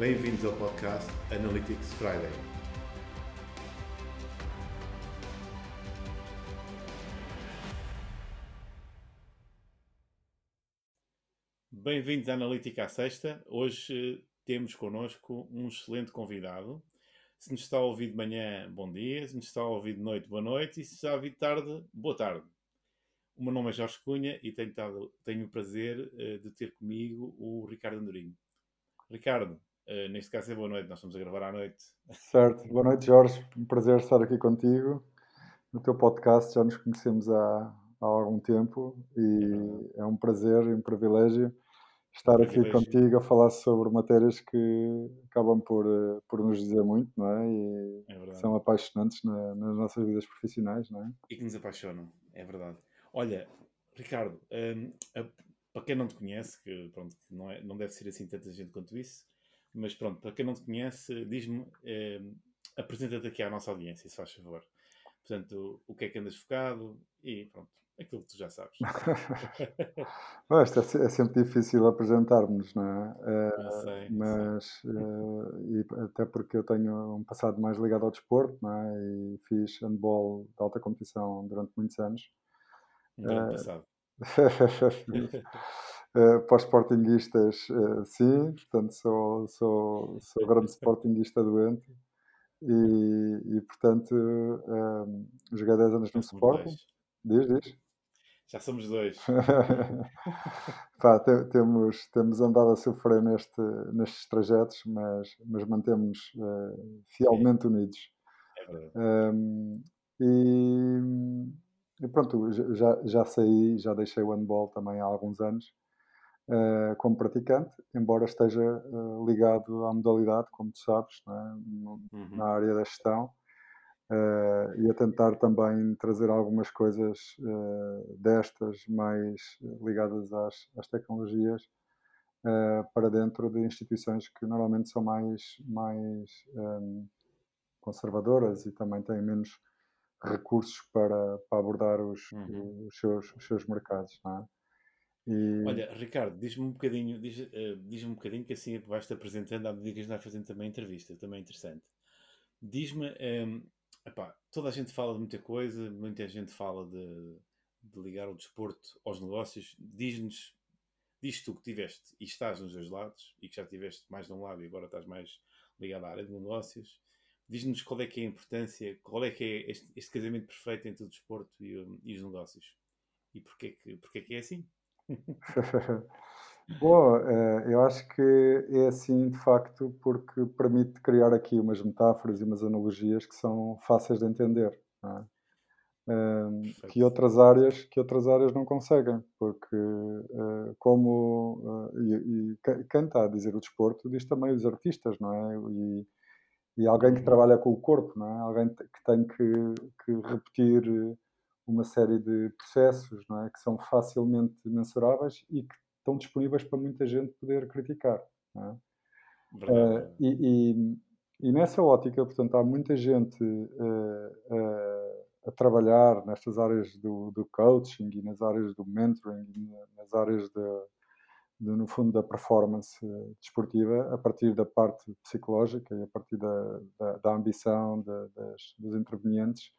Bem-vindos ao podcast Analytics Friday. Bem-vindos à Analítica à Sexta. Hoje eh, temos connosco um excelente convidado. Se nos está a ouvir de manhã, bom dia. Se nos está a ouvir de noite, boa noite. E se está a ouvir de tarde, boa tarde. O meu nome é Jorge Cunha e tenho, tado, tenho o prazer uh, de ter comigo o Ricardo Andorinho. Ricardo, uh, neste caso é boa noite, nós estamos a gravar à noite. Certo, boa noite Jorge, um prazer estar aqui contigo no teu podcast, já nos conhecemos há, há algum tempo e é, é um prazer e um privilégio estar um privilégio. aqui contigo a falar sobre matérias que acabam por, eh, por nos dizer muito, não é? E é são apaixonantes na, nas nossas vidas profissionais, não é? E que nos apaixonam, é verdade. Olha, Ricardo, um, a, para quem não te conhece, que, pronto, não, é, não deve ser assim tanta gente quanto isso, mas pronto, para quem não te conhece, diz-me, um, apresenta-te aqui à nossa audiência, se faz favor. Portanto, o que é que andas focado e pronto, aquilo que tu já sabes. Isto é, é, sempre difícil apresentarmos, não é? Uh, sei, mas, uh, e até porque eu tenho um passado mais ligado ao desporto, não é? E fiz handball de alta competição durante muitos anos. Um grande passado. Uh, para os sportinguistas, uh, sim, portanto sou, sou, sou grande sportinguista doente e, e portanto um, joguei 10 anos no Sporting. Diz, diz. Já somos dois. Pá, te, temos, temos andado a sofrer neste, nestes trajetos, mas, mas mantemos uh, fielmente sim. unidos. É. Um, e e pronto, já, já saí, já deixei o handball também há alguns anos uh, como praticante, embora esteja uh, ligado à modalidade, como tu sabes, é? uhum. na área da gestão. Uh, e a tentar também trazer algumas coisas destas mais ligadas às, às tecnologias para dentro de instituições que normalmente são mais, mais um, conservadoras e também têm menos recursos para, para abordar os, uhum. os, seus, os seus mercados. Não é? E... Olha, Ricardo, diz-me um bocadinho, diz, uh, diz um bocadinho que assim vais-te apresentando à medida que vais fazendo também entrevista, também é interessante. Diz-me, um, toda a gente fala de muita coisa, muita gente fala de, de ligar o desporto aos negócios. Diz-nos, diz tu que tiveste e estás nos dois lados e que já tiveste mais de um lado e agora estás mais ligado à área de negócios. Diz-nos qual é que é a importância, qual é que é este, este casamento perfeito entre o desporto e, e os negócios. E porquê que, porquê que é assim? Bom, eh, eu acho que é assim de facto porque permite criar aqui umas metáforas e umas analogias que são fáceis de entender, é? que outras áreas que outras áreas não conseguem, porque eh, como eh, e, e quem está a dizer o desporto diz também os artistas, não é? E, e alguém que uhum. trabalha com o corpo, não é? Alguém que tem que, que repetir uma série de processos, não é? Que são facilmente mensuráveis e que estão disponíveis para muita gente poder criticar, é? Uh, e, e, e, nessa ótica, portanto, há muita gente uh, uh, a trabalhar nestas áreas do, do, coaching e nas áreas do mentoring, nas áreas de, de, no fundo, da performance desportiva, a partir da parte psicológica e a partir da, da, da ambição de, das, dos intervenientes.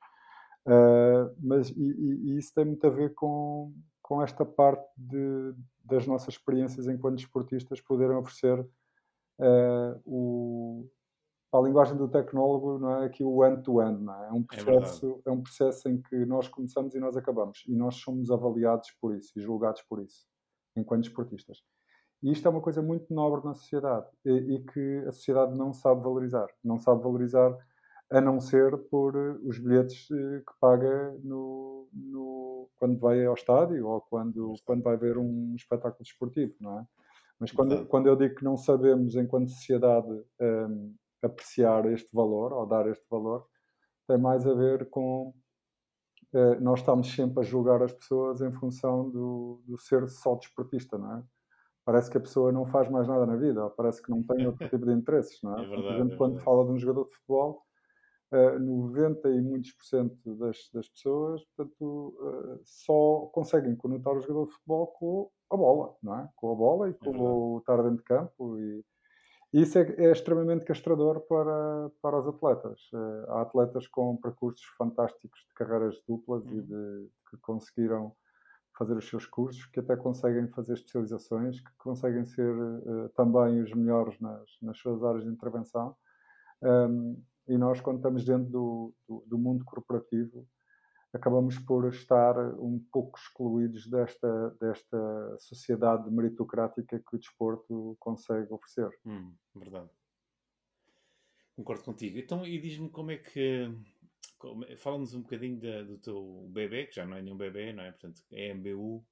Uh, mas e, e, isso tem muito a ver com, com esta parte de, das nossas experiências enquanto desportistas poderem oferecer uh, o, a linguagem do tecnólogo não é aqui o end-to-end, -end, não é? É um, é processo, é, é um processo em que nós começamos e nós acabamos. E nós somos avaliados por isso e julgados por isso enquanto esportistas. E isto é uma coisa muito nobre na sociedade e, e, que a sociedade não sabe valorizar. Não sabe valorizar a não ser por eh, os bilhetes eh, que paga no, no, quando vai ao estádio ou quando, quando vai ver um espetáculo desportivo, não é? Mas quando, quando eu digo que não sabemos, enquanto sociedade, um, apreciar este valor ou dar este valor, tem mais a ver com eh, nós estamos sempre a julgar as pessoas em função do, do ser só desportista, não é? Parece que a pessoa não faz mais nada na vida, ou parece que não tem outro tipo de interesses, não é? é verdade, Por exemplo, é quando fala de um jogador de futebol, uh, eh, 90 e muitos por cento das, das pessoas, portanto, uh, só conseguem conotar o jogador de futebol com a bola, não é? Com a bola e com é o estar dentro de campo e, Isso é, é, extremamente castrador para, para os atletas. Uh, há atletas com percursos fantásticos de carreiras duplas uhum. e de, que conseguiram fazer os seus cursos, que até conseguem fazer especializações, que conseguem ser uh, também os melhores nas, nas suas áreas de intervenção. Um, e nós, quando estamos dentro do, do, do mundo corporativo, acabamos por estar um pouco excluídos desta, desta sociedade meritocrática que o desporto consegue oferecer. Hum, verdade. Concordo contigo. Então, e diz-me como é que. Fala-nos um bocadinho da, do teu bebê, que já não é nenhum bebê, não é? Portanto, é MBU.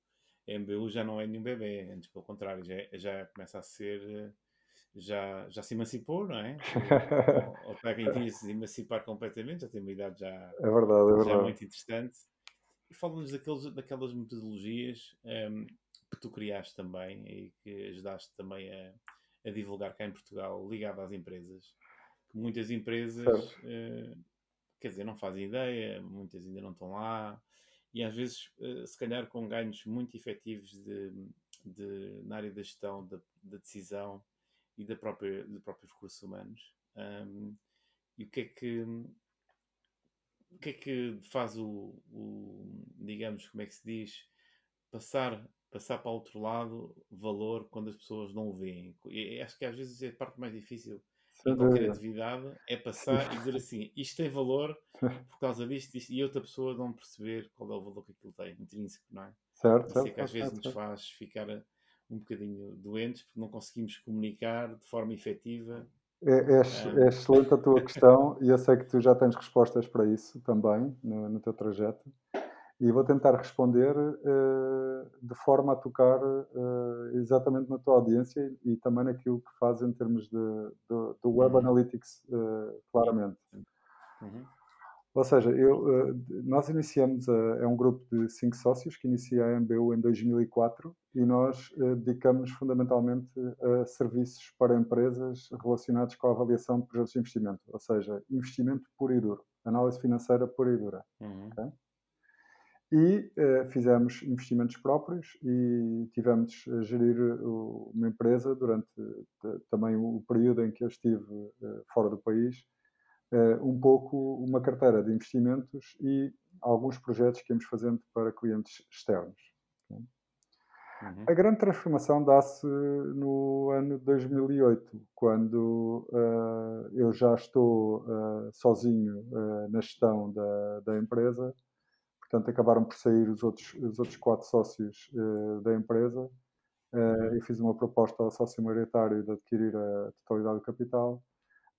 MBU já não é nenhum bebê, antes pelo contrário, já, já começa a ser já, já se emancipou, não é? Ou, ou pega em vias de emancipar completamente, já tem uma idade já, é verdade, é verdade. já muito interessante. E fala-nos daquelas metodologias um, que tu criaste também e que ajudaste também a, a divulgar cá em Portugal, ligado às empresas. Que muitas empresas, uh, quer dizer, não fazem ideia, muitas ainda não estão lá, e às vezes, uh, se calhar, com ganhos muito efetivos de, de, na área da gestão, da, da decisão e da própria, dos próprios recursos humanos. Um, e o que é que o que é que faz o, o, digamos, como é que se diz, passar, passar para outro lado valor quando as pessoas não o veem? E acho que às vezes é a parte mais difícil em qualquer atividade, é passar e dizer assim, isto tem valor por causa disto, disto, e outra pessoa não perceber qual é o valor que aquilo tem, intrínseco, não é? Certo, certo. que às vezes certo. nos faz ficar um bocadinho doentes porque não conseguimos comunicar de forma efetiva. É, é, é excelente a tua questão e eu sei que tu já tens respostas para isso também no, no teu trajeto. E vou tentar responder uh, de forma a tocar uh, exatamente na tua audiência e, e, também naquilo que faz em termos de, de, do Web uhum. Analytics, uh, claramente. Uhum. Ou seja, eu, eh, nós iniciamos, é um grupo de cinco sócios que inicia a MBU em 2004 e nós eh, dedicamos fundamentalmente a serviços para empresas relacionados com a avaliação de projetos de investimento, ou seja, investimento puro e duro, análise financeira pura e dura. Uhum. Okay? E uh, fizemos investimentos próprios e tivemos a gerir uma empresa durante também o período em que eu estive uh, fora do país um pouco uma carteira de investimentos e alguns projetos que íamos fazendo para clientes externos. Uhum. A grande transformação dá-se no ano 2008, quando uh, eu já estou uh, sozinho uh, na gestão da, da, empresa. Portanto, acabaram por sair os outros, os outros quatro sócios da empresa. Eu fiz uma proposta ao sócio maioritário de adquirir a totalidade do capital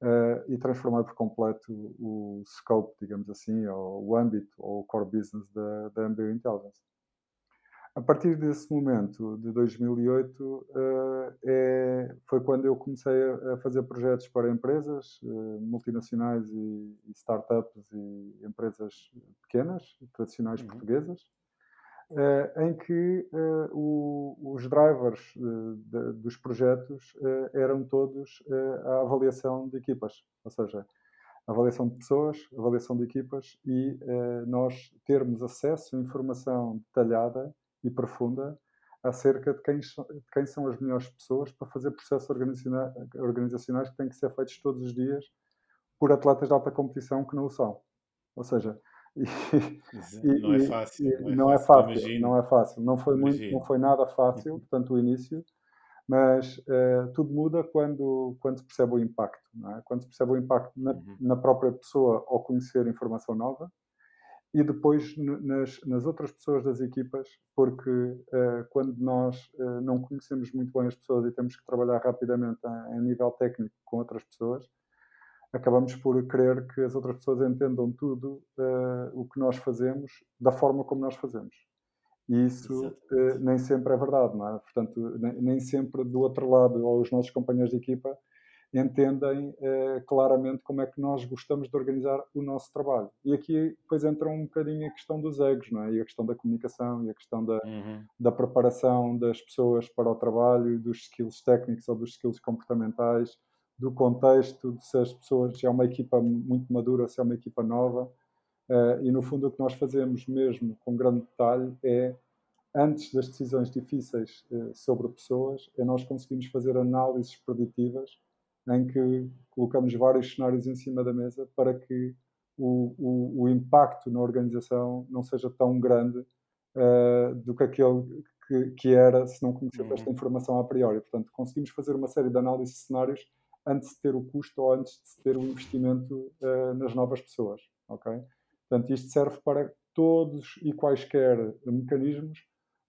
uh, e transformar por completo o scope, digamos assim, ou o âmbito, ou o core business da, da MBU Intelligence. A partir desse momento, de 2008, uh, eh, é, foi quando eu comecei a, a fazer projetos para empresas uh, multinacionais e, e, startups e empresas pequenas, tradicionais uhum. portuguesas, uh, em que uh, o, os drivers uh, de, dos projetos eram todos a avaliação de equipas, ou seja, avaliação de pessoas, avaliação de equipas e nós termos acesso a informação detalhada e profunda acerca de quem, de quem são as melhores pessoas para fazer processos organizacionais que têm que ser feitos todos os dias por atletas de alta competição que não o são. Ou seja, e, não é fácil. Não, não é fácil, imagino. não é fácil. Não foi, muito, não foi nada fácil, uhum. portanto, o início, mas uh, tudo muda quando, quando se percebe o impacto. É? Quando se percebe o impacto na, uhum. na, própria pessoa ao conhecer informação nova e depois nas, nas outras pessoas das equipas, porque uh, quando nós uh, não conhecemos muito bem as pessoas e temos que trabalhar rapidamente a, a nível técnico com outras pessoas, acabamos por querer que as outras pessoas entendam tudo uh, o que nós fazemos da forma como nós fazemos. E isso uh, nem sempre é verdade, não é? Portanto, nem, nem, sempre do outro lado, ou os nossos companheiros de equipa, entendem uh, claramente como é que nós gostamos de organizar o nosso trabalho. E aqui depois entra um bocadinho a questão dos egos, não é? E a questão da comunicação, e a questão da, uhum. da preparação das pessoas para o trabalho, dos skills técnicos ou dos skills comportamentais do contexto, de se as pessoas, se é uma equipa muito madura, se é uma equipa nova. Uh, e no fundo o que nós fazemos mesmo com grande detalhe é, antes das decisões difíceis uh, sobre pessoas, é nós conseguimos fazer análises preditivas em que colocamos vários cenários em cima da mesa para que o, o, o impacto na organização não seja tão grande uh, do que aquele que, que, era se não conhecesse esta uhum. informação a priori. Portanto, conseguimos fazer uma série de análises de cenários antes de ter o custo ou antes de ter o investimento uh, nas novas pessoas. ok? Portanto, isto serve para todos e quaisquer mecanismos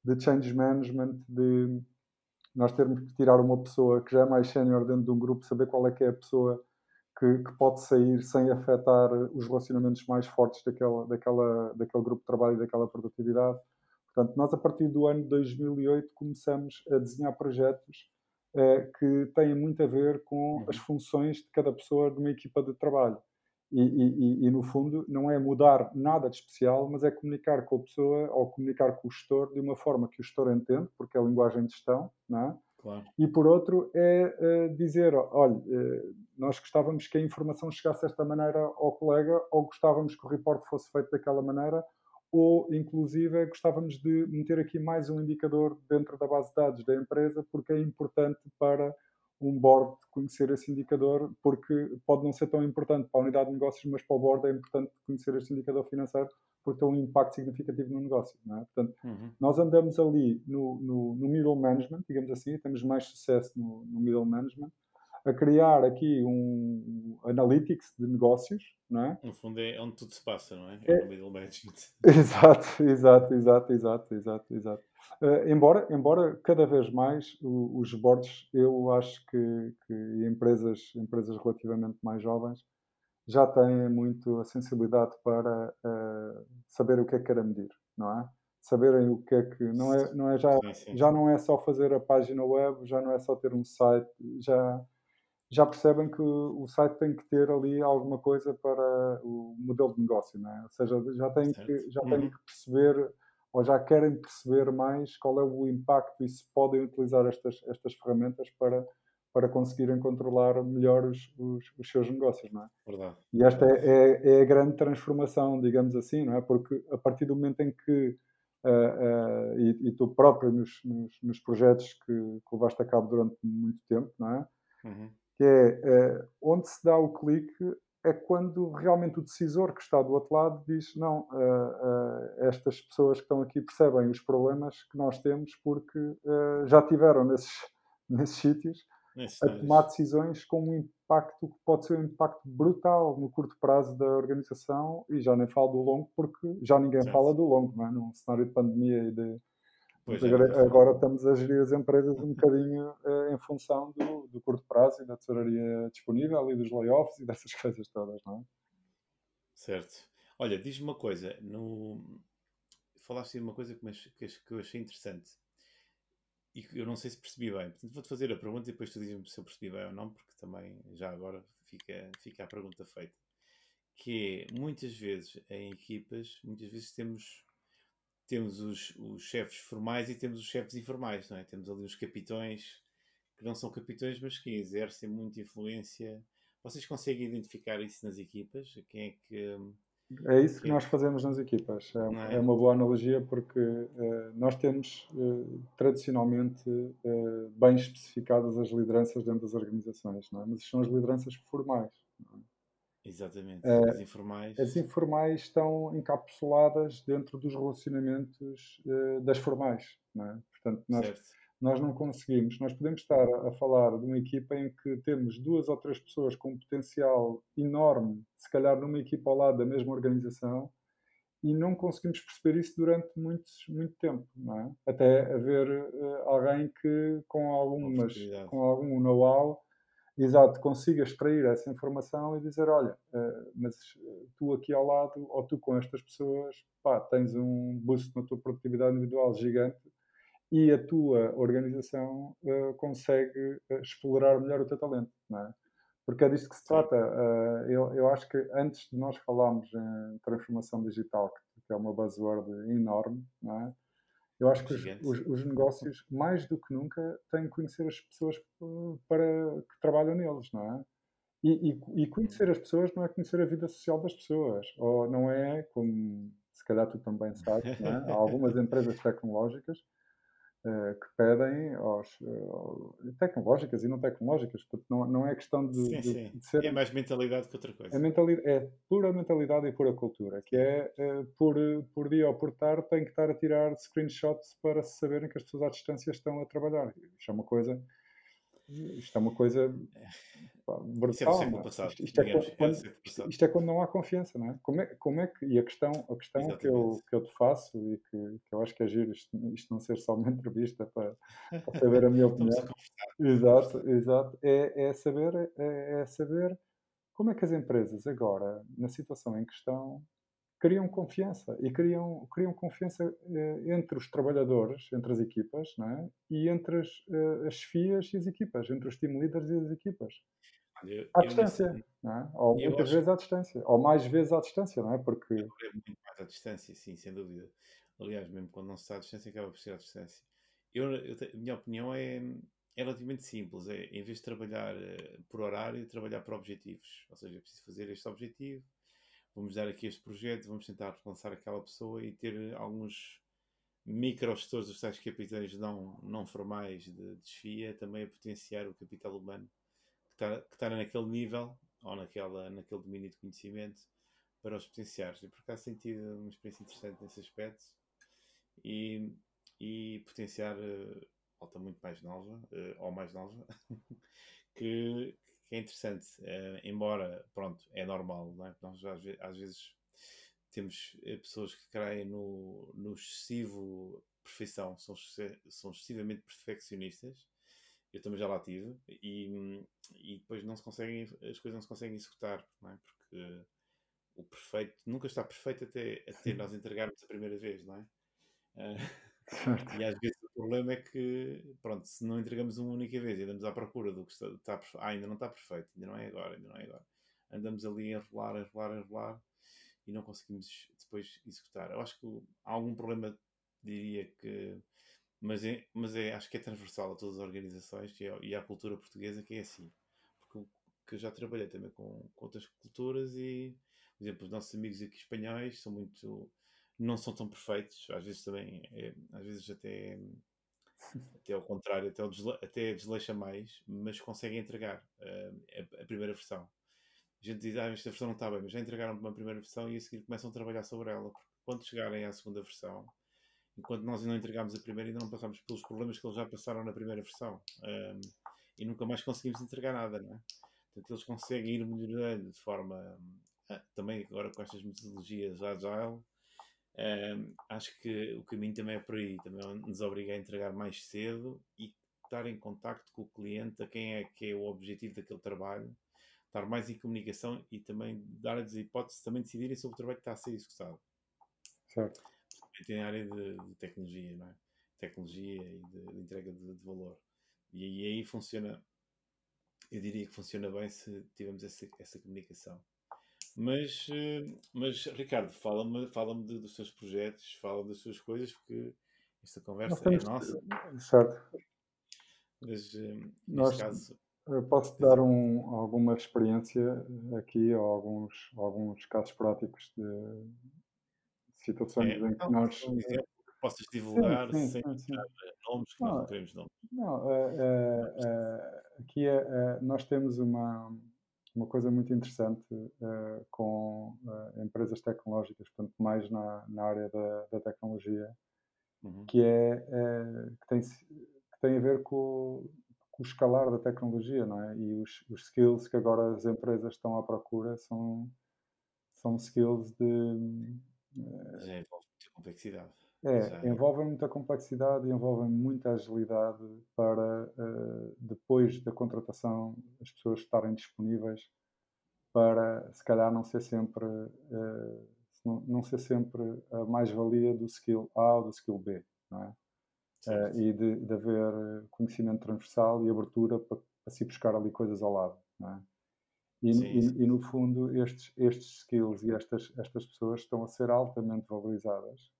de change management, de nós termos que tirar uma pessoa que já é mais sénior dentro de um grupo, saber qual é que é a pessoa que, que, pode sair sem afetar os relacionamentos mais fortes daquela, daquela, daquele grupo de trabalho e daquela produtividade. Portanto, nós a partir do ano 2008 começamos a desenhar projetos que têm muito a ver com uhum. as funções de cada pessoa de uma equipa de trabalho. E, e, e, no fundo, não é mudar nada de especial, mas é comunicar com a pessoa ou comunicar com o gestor de uma forma que o gestor entende, porque é a linguagem de gestão, não é? Claro. E por outro, é uh, dizer: olha, uh, nós gostávamos que a informação chegasse desta maneira ao colega, ou gostávamos que o report fosse feito daquela maneira, ou inclusive gostávamos de meter aqui mais um indicador dentro da base de dados da empresa, porque é importante para um board conhecer esse indicador, porque pode não ser tão importante para a unidade de negócios, mas para o board é importante conhecer este indicador financeiro, porque tem um impacto significativo no negócio. É? Portanto, uhum. nós andamos ali no, no, no, middle management, digamos assim, temos mais sucesso no, no middle management, a criar aqui um analytics de negócios, não é? No fundo é onde tudo se passa, não é? É, é no middle management. Exato, exato, exato, exato, exato, exato. Uh, embora, embora cada vez mais o, os boards, eu acho que, que empresas, empresas relativamente mais jovens já têm muito a sensibilidade para uh, saber o que é que querem medir, não é? Saberem o que é que não é, não é já, já não é só fazer a página web, já não é só ter um site, já já percebem que o site tem que ter ali alguma coisa para o modelo de negócio, não é? Ou seja, já têm que, já têm uhum. que perceber ou já querem perceber mais qual é o impacto e se podem utilizar estas, estas ferramentas para, para conseguirem controlar melhor os, os, os seus negócios, não é? Verdade. E esta é, é, é, a grande transformação, digamos assim, não é? Porque a partir do momento em que Uh, uh, e, e, tu próprio nos, nos, nos projetos que, que levaste a cabo durante muito tempo, não é? Uhum que é uh, onde se dá o clique é quando realmente o decisor que está do outro lado diz não, uh, uh, estas pessoas que estão aqui percebem os problemas que nós temos porque já tiveram nesses, nesses sítios a tomar decisões com um impacto que pode ser um impacto brutal no curto prazo da organização e já nem falo do longo porque já ninguém fala do longo, não é? num cenário de pandemia e de Pois agora, é, agora, estamos a gerir as empresas um bocadinho uh, em função do, do, curto prazo e da tesouraria disponível e dos layoffs e dessas coisas todas, não é? Certo. Olha, diz-me uma coisa. No... Falaste de uma coisa que, que eu achei interessante e eu não sei se percebi bem. Portanto, vou-te fazer a pergunta e depois tu dizes-me se eu percebi bem ou não, porque também já agora fica, fica a pergunta feita. Que é, muitas vezes em equipas, muitas vezes temos temos os, os chefes formais e temos os chefes informais, não é? Temos ali os capitões que não são capitões, mas que exercem muita influência. Vocês conseguem identificar isso nas equipas? Quem é que. É isso que nós fazemos nas equipas. É, é? é uma boa analogia porque uh, nós temos uh, tradicionalmente uh, bem especificadas as lideranças dentro das organizações, não é? mas são as lideranças formais. Exatamente. Uh, as informais. As informais estão encapsuladas dentro dos relacionamentos uh, das formais. Não é? Portanto, nós, nós não conseguimos. Nós podemos estar a, a, falar de uma equipa em que temos duas ou três pessoas com um potencial enorme, se calhar numa equipa ao lado da mesma organização, e não conseguimos perceber isso durante muito, muito tempo. É? Até haver uh, alguém que, com, algumas, com algum know-how, exato, consiga extrair essa informação e dizer, olha, uh, mas eh, tu aqui ao lado, ou tu com estas pessoas, pá, tens um boost na tua produtividade individual gigante e a tua organização uh, consegue explorar melhor o teu talento, não é? Porque é disto que se trata. Eu, eu acho que antes de nós falarmos em transformação digital, que é uma buzzword enorme, não é? Eu acho que os, os, os, negócios, mais do que nunca, têm que conhecer as pessoas para, que trabalham neles, não é? E, e, e, conhecer as pessoas não é conhecer a vida social das pessoas, ou não é, como se calhar tu também sabes, é? há algumas empresas tecnológicas que pedem aos, uh, tecnológicas e não tecnológicas. Portanto, não, não é questão de, sim, de, sim. de, ser. É mais mentalidade que outra coisa. É, mentalidade, é pura mentalidade e pura cultura, que é uh, por, por dia ou por tarde tem que estar a tirar screenshots para se saberem que as pessoas à distância estão a trabalhar. Isto é uma coisa. Isto é uma coisa brutal. É passado, isto, isto, é quando, isto, isto, é quando não há confiança, não é? Como é, como é que. E a questão, a questão que, eu, que eu te faço e que, que eu acho que é giro isto, isto não ser só uma entrevista para, para saber a minha opinião. exato, exato. É, é, saber, é, é saber como é que as empresas agora, na situação em que estão, criam confiança e criam, criam confiança eh, entre os trabalhadores, entre as equipas, é? e entre as, eh, as FIAs e as equipas, entre os team leaders e as equipas. Eu, à distância, não é? ou muitas acho... vezes à distância, ou mais vezes à distância, não é? Porque... Muito mais à distância, sim, sem dúvida. Aliás, mesmo quando não se está à distância, acaba por ser à distância. Eu, eu, a minha opinião é, é relativamente simples, é em vez de trabalhar eh, por horário, trabalhar por objetivos. Ou seja, é preciso fazer este objetivo, vamos dar aqui este projeto, vamos tentar lançar aquela pessoa e ter alguns micro-gestores dos tais capitais não, não formais de desfia, também a potenciar o capital humano que está, naquele nível ou naquela, naquele domínio de conhecimento para os potenciar. E por acaso tenho tido uma experiência interessante nesse aspecto e, e potenciar uh, volta muito mais nova, uh, ou mais nova, que, que, é interessante. Uh, embora, pronto, é normal, não é? Nós às, às vezes temos pessoas que caem no, no excessivo perfeição, são, são excessivamente perfeccionistas eu também já lá tive, e, e depois não se conseguem, as coisas não se conseguem executar, não é? Porque o perfeito nunca está perfeito até, até nós entregarmos a primeira vez, não é? Uh, e às vezes problema é que, pronto, se não entregamos uma única vez e andamos à procura do que está, está ah, ainda não está perfeito, ainda não é agora, ainda não é agora. Andamos ali a enrolar, a enrolar, a enrolar e não conseguimos depois executar. Eu acho que há algum problema, diria que mas, é, mas é, acho que é transversal a todas as organizações e, e à cultura portuguesa que é assim. Porque que eu já trabalhei também com, com, outras culturas e, por exemplo, os nossos amigos aqui espanhóis são muito. não são tão perfeitos, às vezes também, é, às vezes até, até ao contrário, até, desle, até desleixa mais, mas conseguem entregar uh, a, a, primeira versão. A gente diz, ah, esta versão não está bem, mas já entregaram uma primeira versão e a seguir começam a trabalhar sobre ela, porque quando chegarem à segunda versão enquanto nós ainda não entregámos a primeira, ainda não passamos pelos problemas que eles já passaram na primeira versão. Um, e nunca mais conseguimos entregar nada, não é? Portanto, eles conseguem ir melhorando de forma. Ah, também agora com estas metodologias agile, um, acho que o caminho também é por aí. Também nos obriga a entregar mais cedo e estar em contacto com o cliente, a quem é que é o objetivo daquele trabalho, estar mais em comunicação e também dar-lhes a hipótese de também decidirem sobre o trabalho que está a ser executado. Certo tem a área de, de, tecnologia, não é? Tecnologia e de, de entrega de, de, valor. E, e, aí funciona, eu diria que funciona bem se tivermos essa, essa comunicação. Mas, eh, mas Ricardo, fala-me fala dos seus projetos, fala das suas coisas, porque esta conversa é nossa. Certo. Mas, eh, neste caso. Posso dar um, alguma experiência aqui, ou alguns, alguns casos práticos de, situações é, em que nós. Um exemplo que possas divulgar sim, sim, sem sim, nomes, que não, nós não queremos nomes. Não, é, é, aqui nós temos uma, uma coisa muito interessante é, com empresas tecnológicas, portanto, mais na, na área da, da tecnologia, uhum. que, é, que, tem, que tem a ver com, com o escalar da tecnologia, não é? E os, os skills que agora as empresas estão à procura são, são skills de já envolve muita complexidade. É, envolvem muita complexidade e envolvem muita agilidade para, uh, depois da contratação, as pessoas estarem disponíveis para, se calhar, não ser sempre, uh, não, não, ser sempre a mais-valia do skill A ou do skill B, não é? Uh, e de, de, haver conhecimento transversal e abertura para, para se buscar ali coisas ao lado, não é? E, sim, sim. e, e, no fundo, estes, estes skills e estas, estas pessoas estão a ser altamente valorizadas.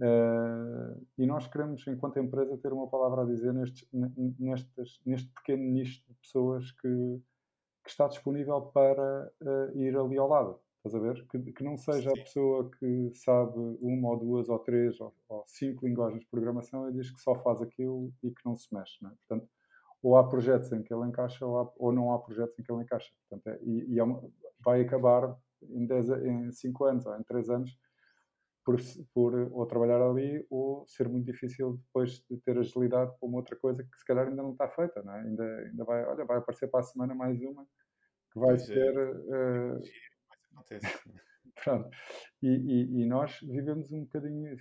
Uh, e nós queremos, enquanto empresa, ter uma palavra a dizer nestes, nestes, neste pequeno nicho de pessoas que, que está disponível para uh, ir ali ao lado. Estás a ver? Que, que não seja Sim. a pessoa que sabe uma ou duas ou três ou, ou, cinco linguagens de programação e diz que só faz aquilo e que não se mexe. Não é? Portanto, ou há projetos em que ele encaixa ou, há, ou não há projetos em que ele encaixa. Portanto, é, e, e é uma, vai acabar em 10, em 5 anos ou em 3 anos por, por ou trabalhar ali ou ser muito difícil depois de ter agilidade para uma outra coisa que se calhar ainda não está feita, não é? ainda, ainda vai, olha, vai aparecer para a semana mais uma que vai pois ser... É. Uh, pronto. E, e, e, nós vivemos um bocadinho,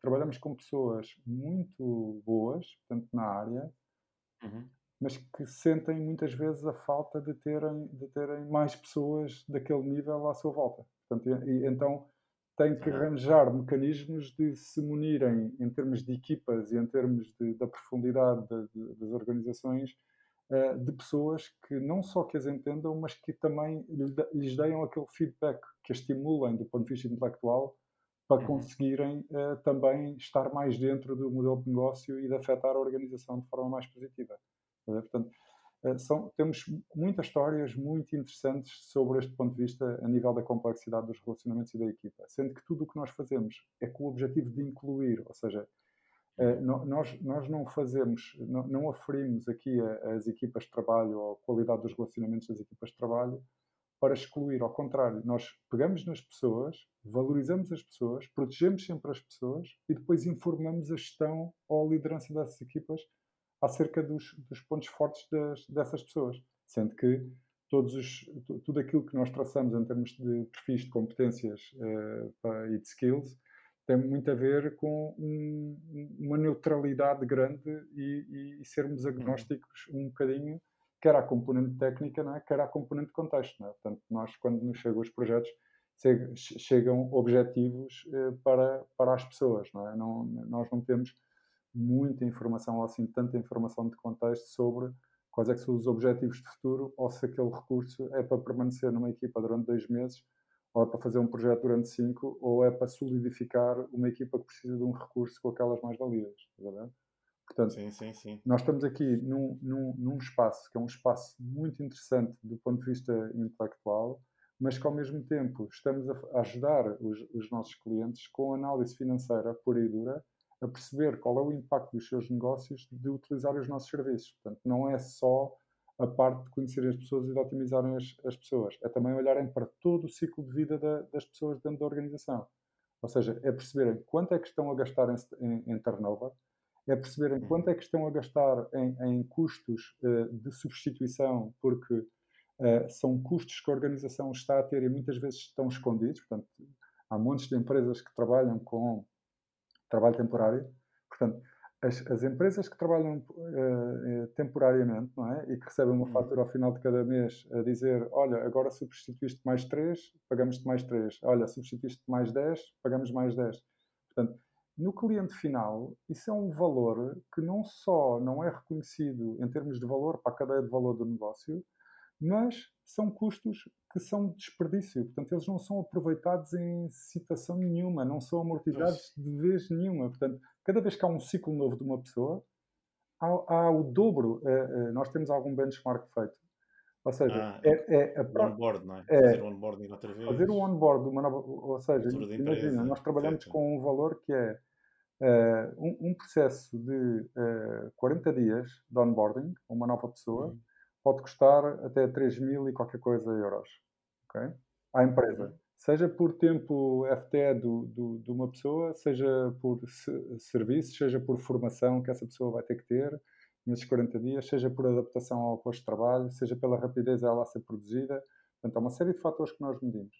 trabalhamos com pessoas muito boas, tanto na área, uhum. mas que sentem muitas vezes a falta de terem, de terem mais pessoas daquele nível à sua volta. Portanto, e, então tem que arranjar mecanismos de se munirem em termos de equipas e em termos de, da profundidade de, de, das organizações uh, de pessoas que não só que as entendam, mas que também lhes deem aquele feedback, que as estimulem do ponto de vista intelectual para uhum. conseguirem uh, também estar mais dentro do modelo de negócio e de afetar a organização de forma mais positiva. Portanto, eh, são, temos muitas histórias muito interessantes sobre este ponto de vista a nível da complexidade dos relacionamentos e da equipa, sendo que tudo o que nós fazemos é com o objetivo de incluir, ou seja, eh, nós, nós não fazemos, não, não aferimos aqui as equipas de trabalho ou a qualidade dos relacionamentos das equipas de trabalho para excluir, ao contrário, nós pegamos nas pessoas, valorizamos as pessoas, protegemos sempre as pessoas e depois informamos a gestão ou a liderança dessas equipas acerca dos, dos pontos fortes das, dessas pessoas, sendo que todos os, tudo aquilo que nós traçamos em termos de perfis de competências uh, e de skills tem muito a ver com um, uma neutralidade grande e, e, sermos uhum. agnósticos um bocadinho, quer à componente técnica, não é? quer à componente de contexto. Não é? Portanto, nós, quando nos chegam os projetos, chegam objetivos uh, para, para as pessoas. Não é? não, nós não temos muita informação ou assim tanta informação de contexto sobre quais é são os objetivos de futuro ou se aquele recurso é para permanecer numa equipa durante dois meses ou é para fazer um projeto durante cinco ou é para solidificar uma equipa que precisa de um recurso com aquelas mais-valias. Portanto, sim, sim, sim. nós estamos aqui num, num, num espaço que é um espaço muito interessante do ponto de vista intelectual, mas que ao mesmo tempo estamos a ajudar os, os nossos clientes com análise financeira pura e dura a perceber qual é o impacto dos seus negócios de utilizar os nossos serviços. Portanto, não é só a parte de conhecerem as pessoas e de otimizarem as, as pessoas, é também olharem para todo o ciclo de vida da, das pessoas dentro da organização. Ou seja, é perceberem quanto é que estão a gastar em, em, em turnover, é perceberem quanto é que estão a gastar em, em custos uh, de substituição, porque uh, são custos que a organização está a ter e muitas vezes estão escondidos. Portanto, há montes de empresas que trabalham com trabalho temporário. Portanto, as, as empresas que trabalham uh, temporariamente não é? e que recebem uma uhum. fatura ao final de cada mês a dizer: Olha, agora substituíste mais 3, pagamos-te mais 3. Olha, substituíste mais 10, pagamos mais 10. Portanto, no cliente final, isso é um valor que não só não é reconhecido em termos de valor para a cadeia de valor do negócio, mas são custos que são desperdício. Portanto, eles não são aproveitados em citação nenhuma, não são amortizados de vez nenhuma. Portanto, cada vez que há um ciclo novo de uma pessoa, há, há o dobro. Uh, uh, nós temos algum benchmark feito. Ou seja, ah, é, é, a o onboard, não é? é fazer o onboarding outra vez. Fazer o onboard de uma nova. Ou seja, imagina, nós trabalhamos certo. com um valor que é uh, um, um, processo de 40 dias de onboarding, uma nova pessoa. Uhum pode custar até 3 mil e qualquer coisa euros okay? à empresa. Uhum. Seja por tempo FTE do, do, de uma pessoa, seja por serviços, seja por formação que essa pessoa vai ter que ter nesses 40 dias, seja por adaptação ao posto de trabalho, seja pela rapidez dela a ser produzida. Portanto, há uma série de fatores que nós medimos.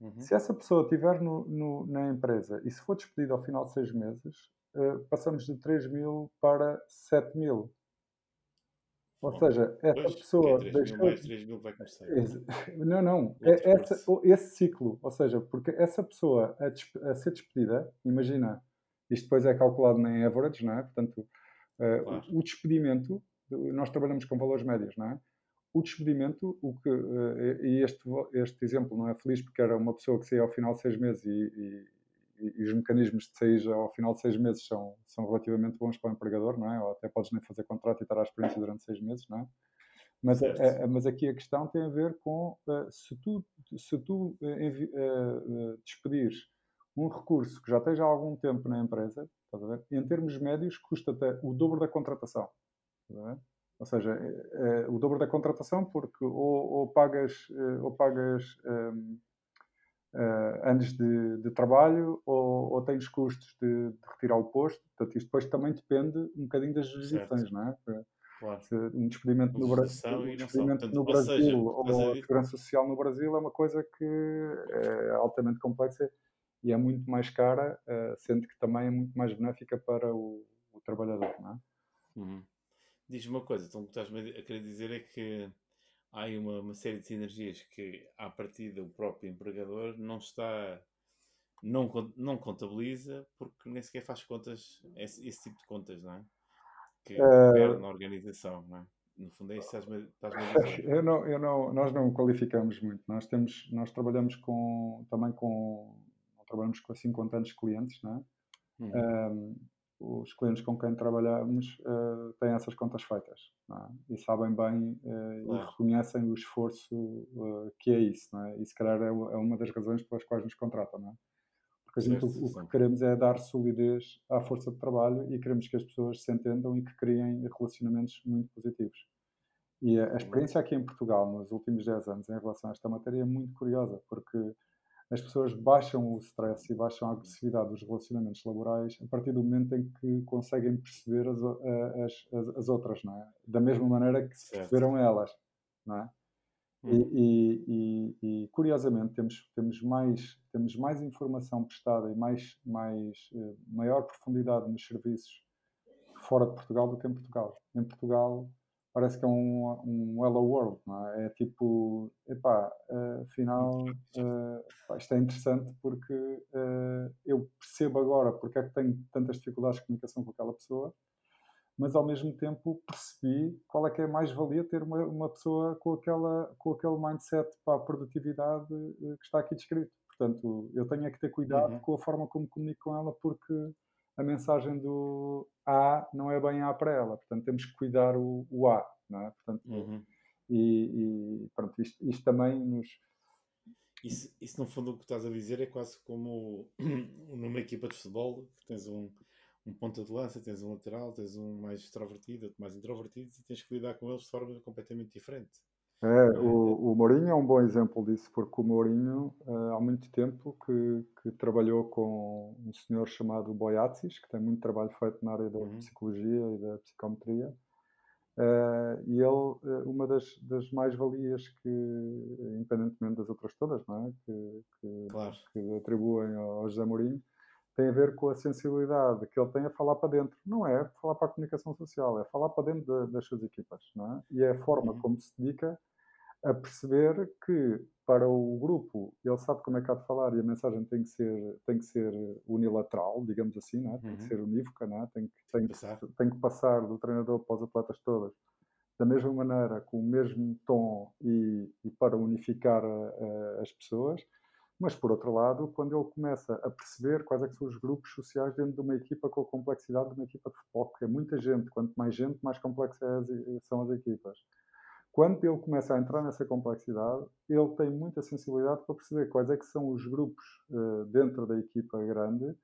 Uhum. Se essa pessoa estiver no, no, na empresa e se for despedida ao final de seis meses, uh, passamos de 3 mil para 7 mil. Ou seja, essa pois, pessoa. 3 deixou... mil mais 3 mil vai começar. Não, não. É essa, esse ciclo. Ou seja, porque essa pessoa a, a, ser despedida, imagina, isto depois é calculado em average, não é? Portanto, uh, claro. o, o despedimento, nós trabalhamos com valores médios, não é? O despedimento, o que, uh, e este, este exemplo não é feliz porque era uma pessoa que saía ao final de seis meses e, e e, os mecanismos de saída ao final de seis meses são, são relativamente bons para o empregador, não é? Ou até podes nem fazer contrato e estar à experiência durante seis meses, não é? Mas, a, a, mas aqui a questão tem a ver com uh, se tu, se tu uh, despedires um recurso que já esteja há algum tempo na empresa, em termos médios, custa até o dobro da contratação. Ou seja, é, é, o dobro da contratação porque ou, ou pagas, ou pagas um, uh, anos de, de trabalho ou, ou, tens custos de, de, retirar o posto. Portanto, isto depois também depende um bocadinho das jurisdições, não é? Claro. Um despedimento no, Brasil, um despedimento no Brasil seja, ou a segurança social no Brasil é uma coisa que é altamente complexa e é muito mais cara, uh, sendo que também é muito mais benéfica para o, o trabalhador, não é? Uhum. Diz-me uma coisa, então o que estás a querer dizer é que há aí uma, uma, série de sinergias que, à partida, o próprio empregador não está. Não, não contabiliza porque nem sequer faz contas, esse, esse tipo de contas, não é? Que uh, perde na organização, não é? No fundo é isso estás a dizer. Eu não, eu não, nós não qualificamos muito. Nós, temos, nós trabalhamos com, também com. Trabalhamos com assim com tantos clientes, não é? Uhum. Um, os clientes com quem trabalhamos uh, têm essas contas feitas é? e sabem bem uh, e reconhecem o esforço uh, que é isso. É? E se calhar é, é, uma das razões pelas quais nos contratam. É? Porque gente, o, o, que queremos é dar solidez à força de trabalho e queremos que as pessoas se entendam e que criem relacionamentos muito positivos. E a, a experiência aqui em Portugal nos últimos 10 anos em relação a esta matéria é muito curiosa, porque as pessoas baixam o stress e baixam a agressividade dos relacionamentos laborais a partir do momento em que conseguem perceber as, as, as, as outras, não é? Da mesma maneira que se perceberam elas, não é? Hum. E, e, e, e, curiosamente temos, temos, mais, temos mais informação prestada e mais, mais, uh, maior profundidade nos serviços fora de Portugal do que em Portugal. Em Portugal parece que é um, um Hello World, não é? É tipo, epá, uh, afinal, uh, isto é interessante porque uh, eu percebo agora porque é que tenho tantas dificuldades de comunicação com aquela pessoa, mas ao mesmo tempo percebi qual é que é mais-valia ter uma, uma pessoa com, aquela, com aquele mindset para a produtividade que está aqui descrito. Portanto, eu tenho é que ter cuidado uhum. com a forma como comunico com ela porque a mensagem do A não é bem A para ela. Portanto, temos que cuidar o, o A. Não é? Portanto, uhum. e, e, pronto, isto, isto também nos. Isso, isso, no fundo, o que estás a dizer é quase como numa equipa de futebol que tens um, um ponta de lança, tens um lateral, tens um mais extrovertido, outro mais introvertido e tens que lidar com eles de forma completamente diferente. É, o, o Mourinho é um bom exemplo disso, porque o Mourinho uh, há muito tempo que, que, trabalhou com um senhor chamado Boiatzis, que tem muito trabalho feito na área da uhum. psicologia e da psicometria. Uh, e ele, uh, uma das, das mais-valias que, independentemente das outras todas, não é? que, que, claro. que atribuem ao José Mourinho, tem a ver com a sensibilidade que ele tem a falar para dentro. Não é falar para a comunicação social, é falar para dentro de, das suas equipas. Não é? E é a forma uhum. como se dedica a perceber que para o grupo ele sabe como é que há de falar e a mensagem tem que ser, tem que ser unilateral, digamos assim, não é? tem uhum. que ser unívoca, não é? tem, que, tem, que, tem que passar do treinador para os atletas todas da mesma maneira, com o mesmo tom e, e para unificar a, as pessoas mas, por outro lado, quando ele começa a perceber quais é são os grupos sociais dentro de uma equipa com a complexidade de uma equipa de futebol, porque é muita gente, quanto mais gente, mais complexas é são as equipas. Quando ele começa a entrar nessa complexidade, ele tem muita sensibilidade para perceber quais é que são os grupos uh, dentro da equipa grande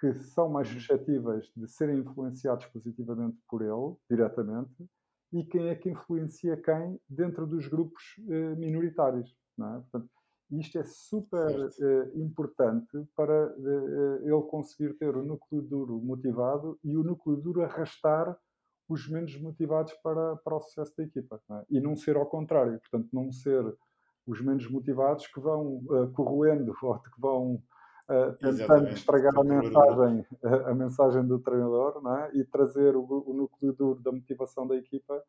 que são mais uhum. suscetíveis de serem influenciados positivamente por ele, diretamente, e quem é que influencia quem dentro dos grupos uh, minoritários. Não é? Portanto, isto é super uh, importante para uh, ele conseguir ter o núcleo duro motivado e o núcleo duro arrastar os menos motivados para, para o sucesso da equipa. Não é? E não ser ao contrário, portanto, não ser os menos motivados que vão uh, corroendo ou que vão uh, tentando Exatamente. estragar a mensagem, a, mensagem do treinador não é? e trazer o, o núcleo duro da motivação da equipa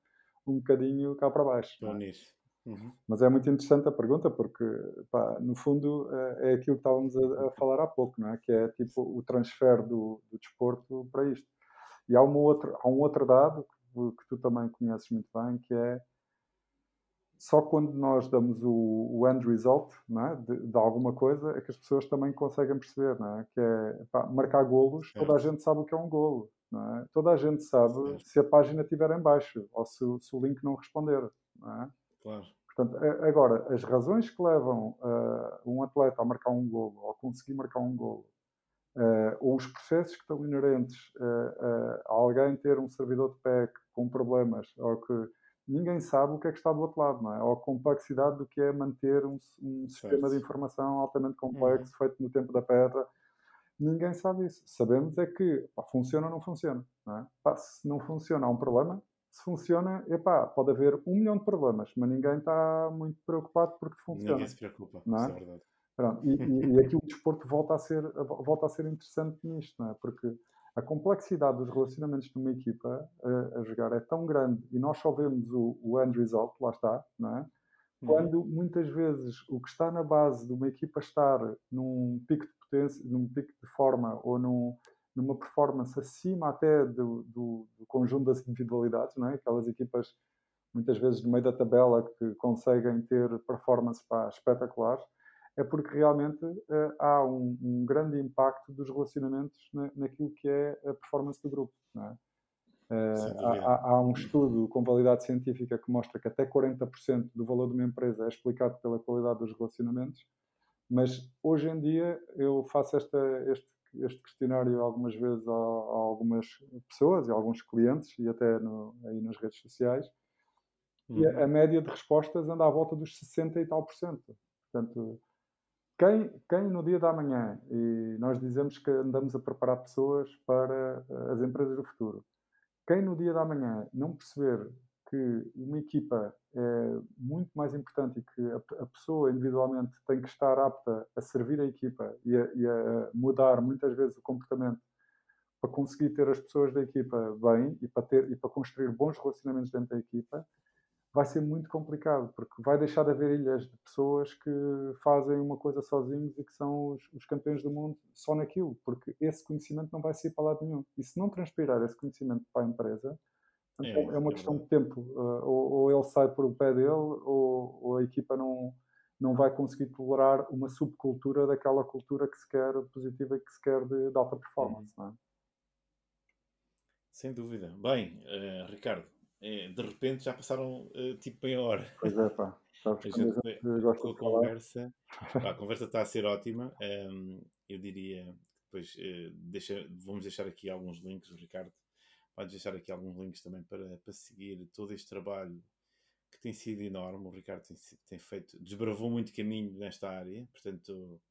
um bocadinho cá para baixo. Bom nisso. Uhum. Mas é muito interessante a pergunta porque, pá, no fundo, é, é aquilo que estávamos a, a, falar há pouco, não é? Que é tipo o transfer do, do desporto para isto. E há, uma outra, há um outro dado que, que tu também conheces muito bem, que é só quando nós damos o, o end result é? de, de, alguma coisa é que as pessoas também conseguem perceber, não é? Que é pá, marcar golos, toda a gente sabe o que é um golo. É? Toda a gente sabe se a página estiver em baixo ou se, se o link não responder. não é? Claro. Portanto, agora, as razões que levam uh, um atleta a marcar um golo, ou a conseguir marcar um golo, uh, ou os processos que estão inerentes uh, a alguém ter um servidor de PEC com problemas, ou que ninguém sabe o que é que está do outro lado, não é? Ou a complexidade do que é manter um, um sistema de informação altamente complexo, uhum. feito no tempo da pedra. Ninguém sabe isso. Sabemos é que pá, funciona ou não funciona. Não é? pá, se não funciona, há um problema se funciona, epá, pode haver um milhão de problemas, mas ninguém está muito preocupado porque funciona. Ninguém se preocupa, não é? é verdade. Pronto, e, e, e, aqui o desporto volta a, ser, volta a ser interessante nisto, não é? Porque a complexidade dos relacionamentos de uma equipa a, a jogar é tão grande e nós só vemos o, o end result, lá está, não é? Uhum. Quando muitas vezes o que está na base de uma equipa estar num pico de potência, num pico de forma ou num, numa performance acima até do, do, do, conjunto das individualidades, não é? aquelas equipas muitas vezes no meio da tabela que conseguem ter performance pá, espetaculares, é porque realmente uh, há um, um, grande impacto dos relacionamentos na, naquilo que é a performance do grupo. É? Uh, há, há, um estudo com validade científica que mostra que até 40% do valor de uma empresa é explicado pela qualidade dos relacionamentos, mas hoje em dia eu faço esta, este este questionário algumas vezes a, a, algumas pessoas e a alguns clientes e até no, aí nas redes sociais uhum. e a, uhum. a, média de respostas anda à volta dos 60 e tal por cento. Portanto, quem, quem no dia da manhã, e nós dizemos que andamos a preparar pessoas para as empresas do futuro, quem no dia da manhã não perceber que uma equipa é muito mais importante e que a, pessoa individualmente tem que estar apta a servir a equipa e a, e a, mudar muitas vezes o comportamento para conseguir ter as pessoas da equipa bem e para, ter, e para construir bons relacionamentos dentro da equipa, vai ser muito complicado, porque vai deixar de haver ilhas de pessoas que fazem uma coisa sozinhos e que são os, os campeões do mundo só naquilo, porque esse conhecimento não vai sair para lado nenhum. E se não transpirar esse conhecimento para a empresa, é, é uma é questão de tempo. Uh, ou, ou, ele sai por o pé dele, ou, ou, a equipa não, não vai conseguir tolerar uma subcultura daquela cultura que se quer positiva e que se quer de, de alta performance. Uhum. É? Sem dúvida. Bem, uh, Ricardo, é, de repente já passaram uh, tipo meia hora. Pois é, pá. Sabes, a, gente, a, conversa, a conversa está a ser ótima. Um, eu diria, depois uh, deixa, vamos deixar aqui alguns links, Ricardo Podes deixar aqui alguns links também para, para seguir todo este trabalho que tem sido enorme. O Ricardo tem, tem feito, desbravou muito caminho nesta área, portanto,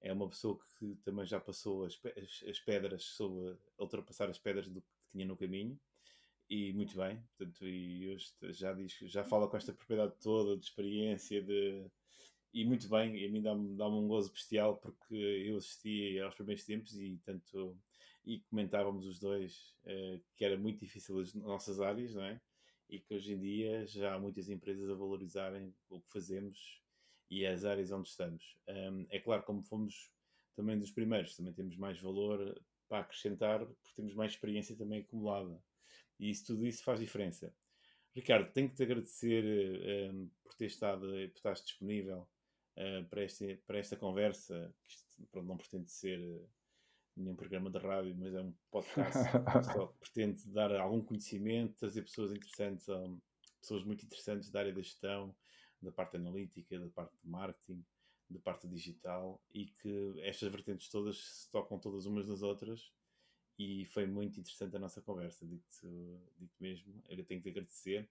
é uma pessoa que também já passou as, as, as pedras, soube ultrapassar as pedras do que tinha no caminho e muito bem, portanto, e hoje já diz, já fala com esta propriedade toda de experiência de e muito bem, e a mim dá-me dá um gozo bestial porque eu assisti aos primeiros tempos e tanto e comentávamos os dois uh, que era muito difícil as nossas áreas, não é? E que hoje em dia já há muitas empresas a valorizarem o que fazemos e as áreas onde estamos. Um, é claro, como fomos também dos primeiros, também temos mais valor para acrescentar, porque temos mais experiência também acumulada. E isso, tudo isso faz diferença. Ricardo, tenho que te agradecer um, por ter estado, por estar disponível uh, para, este, para esta conversa, que isto, pronto, não pretende ser nenhum programa de rádio, mas é um podcast que pretende dar algum conhecimento, trazer pessoas interessantes, um, pessoas muito interessantes da área da gestão, da parte analítica, da parte de marketing, da parte digital e que estas vertentes todas se tocam todas umas nas outras e foi muito interessante a nossa conversa, digo-te digo mesmo, eu tenho que te agradecer.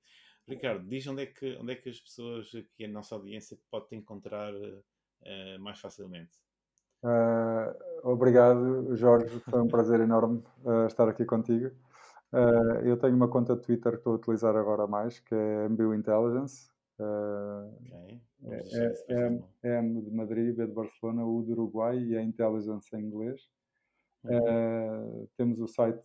Ricardo, diz onde é que, onde é que as pessoas aqui, a nossa audiência, pode te encontrar uh, mais facilmente. Uh, obrigado, Jorge. Foi um prazer enorme uh, estar aqui contigo. Uh, eu tenho uma conta de Twitter que estou a utilizar agora mais, que é MBU Intelligence. Okay. É, é, é, M de Madrid, B de Barcelona, U de Uruguai e a Intelligence em inglês. Temos o site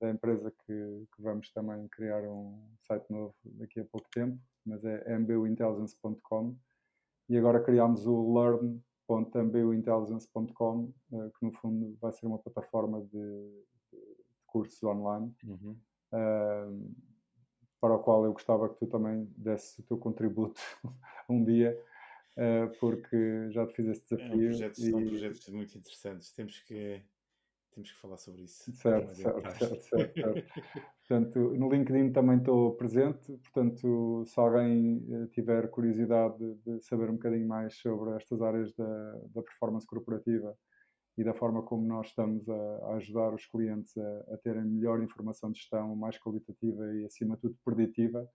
da empresa que, que, vamos também criar um site novo daqui a pouco tempo, mas é mbuintelligence.com. E agora criámos o Learn www.ambuintelligence.com, uh, que no fundo vai ser uma plataforma de, de cursos online, uhum. uh, para o qual eu gostava que tu também desse o teu contributo um dia, uh, porque já te fiz esse desafio. É um projeto, e... São projetos muito interessantes. Temos que, temos que falar sobre isso. Certo, certo, certo, certo, certo. portanto, no LinkedIn também estou presente, portanto, se alguém eh, tiver curiosidade de saber um bocadinho mais sobre estas áreas da, da performance corporativa e da forma como nós estamos a, a ajudar os clientes a, a, terem melhor informação de gestão, mais qualitativa e, acima de tudo, preditiva,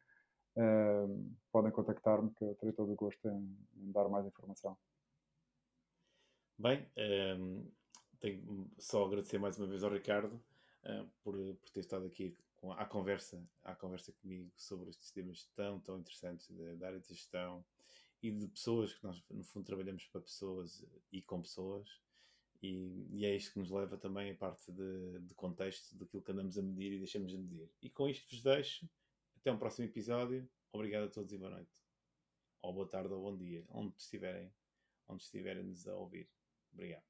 uh, podem contactar-me que eu terei todo o gosto em, em dar mais informação. Bem, um, ehm, tenho só agradecer mais uma vez ao Ricardo uh, por, por ter estado aqui com, à, conversa, à conversa comigo sobre estes temas tão, tão interessantes da área de gestão e de pessoas, que nós no fundo trabalhamos para pessoas e com pessoas. E, e é isto que nos leva também a parte de, de contexto daquilo que andamos a medir e deixamos de medir. E com isto vos deixo. Até um próximo episódio. Obrigado a todos e boa noite. Ou boa tarde ou bom dia, onde estiverem, onde estiverem-nos a ouvir. Obrigado.